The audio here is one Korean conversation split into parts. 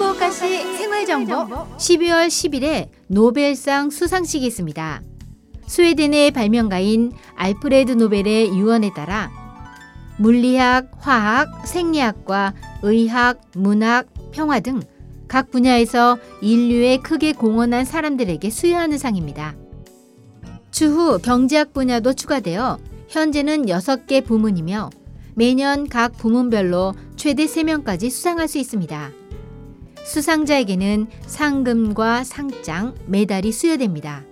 후쿠오카시 생활 정보 12월 10일에 노벨상 수상식이 있습니다. 스웨덴의 발명가인 알프레드 노벨의 유언에 따라 물리학, 화학, 생리학과 의학, 문학, 평화 등 각 분야에서 인류에 크게 공헌한 사람들에게 수여하는 상입니다. 추후 경제학 분야도 추가되어 현재는 6개 부문이며 매년 각 부문별로 최대 3명까지 수상할 수 있습니다. 수상자에게는 상금과 상장, 메달이 수여됩니다.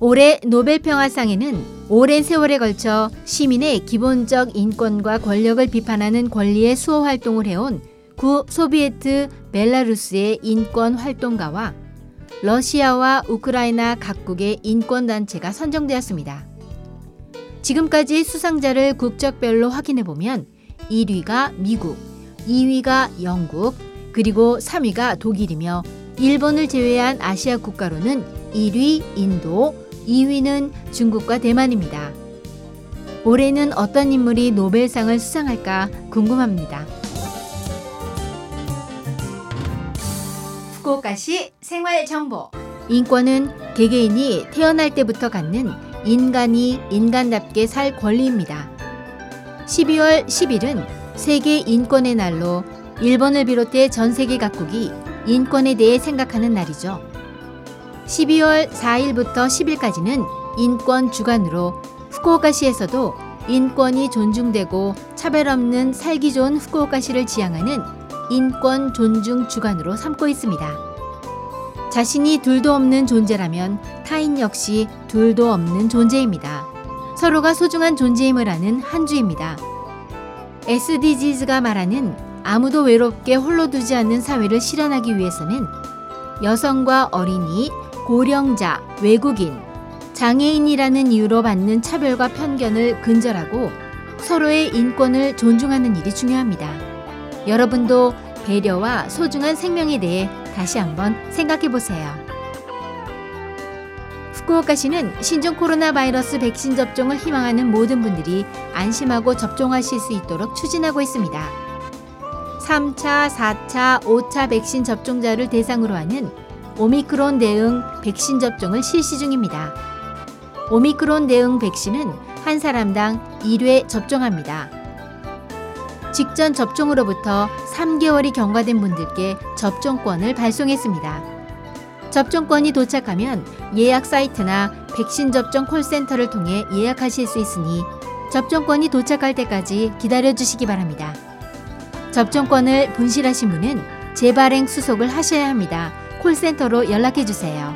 올해 노벨평화상에는 오랜 세월에 걸쳐 시민의 기본적 인권과 권력을 비판하는 권리의 수호 활동을 해온 구 소비에트 벨라루스의 인권 활동가와 러시아와 우크라이나 각국의 인권단체가 선정되었습니다. 지금까지 수상자를 국적별로 확인해 보면 1위가 미국, 2위가 영국, 그리고 3위가 독일이며 일본을 제외한 아시아 국가로는 1위 인도, 2위는 중국과 대만입니다. 올해는 어떤 인물이 노벨상을 수상할까 궁금합니다. 후쿠오카시 생활 정보. 인권은 개개인이 태어날 때부터 갖는 인간이 인간답게 살 권리입니다. 12월 10일은 세계 인권의 날로 일본을 비롯해 전 세계 각국이 인권에 대해 생각하는 날이죠. 12월 4일부터 10일까지는 인권 주간으로 후쿠오카시에서도 인권이 존중되고 차별 없는 살기 좋은 후쿠오카시를 지향하는 인권 존중 주간으로 삼고 있습니다. 자신이 둘도 없는 존재라면 타인 역시 둘도 없는 존재입니다. 서로가 소중한 존재임을 아는 한 주입니다. SDGs가 말하는 아무도 외롭게 홀로 두지 않는 사회를 실현하기 위해서는 여성과 어린이, 고령자, 외국인, 장애인이라는 이유로 받는 차별과 편견을 근절하고 서로의 인권을 존중하는 일이 중요합니다. 여러분도 배려와 소중한 생명에 대해 다시 한번 생각해 보세요. 후쿠오카시는 신종 코로나 바이러스 백신 접종을 희망하는 모든 분들이 안심하고 접종하실 수 있도록 추진하고 있습니다. 3차, 4차, 5차 백신 접종자를 대상으로 하는 오미크론 대응 백신 접종을 실시 중입니다. 오미크론 대응 백신은 한 사람당 1회 접종합니다. 직전 접종으로부터 3개월이 경과된 분들께 접종권을 발송했습니다. 접종권이 도착하면 예약 사이트나 백신 접종 콜센터를 통해 예약하실 수 있으니 접종권이 도착할 때까지 기다려 주시기 바랍니다. 접종권을 분실하신 분은 재발행 수속을 하셔야 합니다. 콜센터로 연락해 주세요.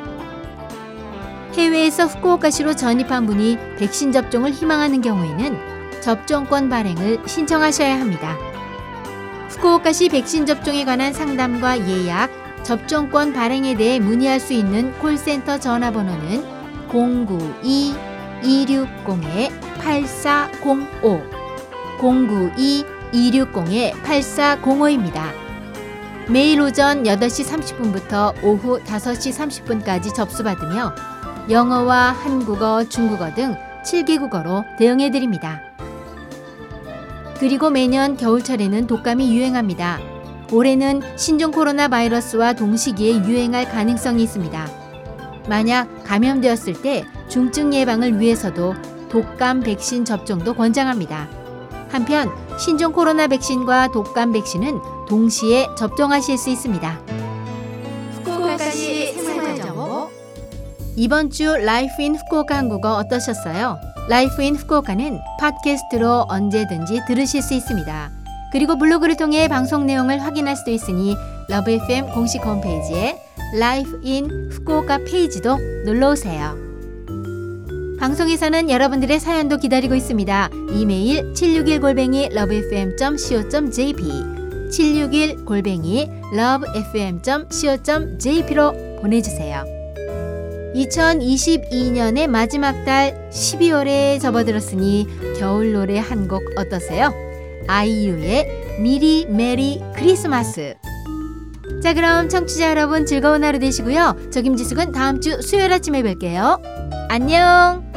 해외에서 후쿠오카시로 전입한 분이 백신 접종을 희망하는 경우에는 접종권 발행을 신청하셔야 합니다. 후쿠오카시 백신 접종에 관한 상담과 예약, 접종권 발행에 대해 문의할 수 있는 콜센터 전화번호는 092-260-8405, 092-260-8405입니다. 매일 오전 8시 30분부터 오후 5시 30분까지 접수받으며 영어와 한국어, 중국어 등 7개국어로 대응해 드립니다. 그리고 매년 겨울철에는 독감이 유행합니다. 올해는 신종 코로나 바이러스와 동시기에 유행할 가능성이 있습니다. 만약 감염되었을 때 중증 예방을 위해서도 독감 백신 접종도 권장합니다. 한편 신종 코로나 백신과 독감 백신은 동시에 접종하실 수 있습니다. 후쿠오카시 생활정보 이번 주 Life in 후쿠오카 한국어 어떠셨어요? Life in 후쿠오카는 팟캐스트로 언제든지 들으실 수 있습니다. 그리고 블로그를 통해 방송 내용을 확인할 수도 있으니 Love FM 공식 홈페이지에 Life in 후쿠오카 페이지도 놀러 오세요. 방송에서는 여러분들의 사연도 기다리고 있습니다. 이메일 761골뱅이 lovefm.co.jp 761 골뱅이 lovefm.co.jp로 보내주세요. 2022년의 마지막 달 12월에 접어들었으니 겨울 노래 한 곡 어떠세요? 아이유의 미리 메리 크리스마스. 자 그럼 청취자 여러분 즐거운 하루 되시고요. 저 김지숙은 다음 주 수요일 아침에 뵐게요. 안녕.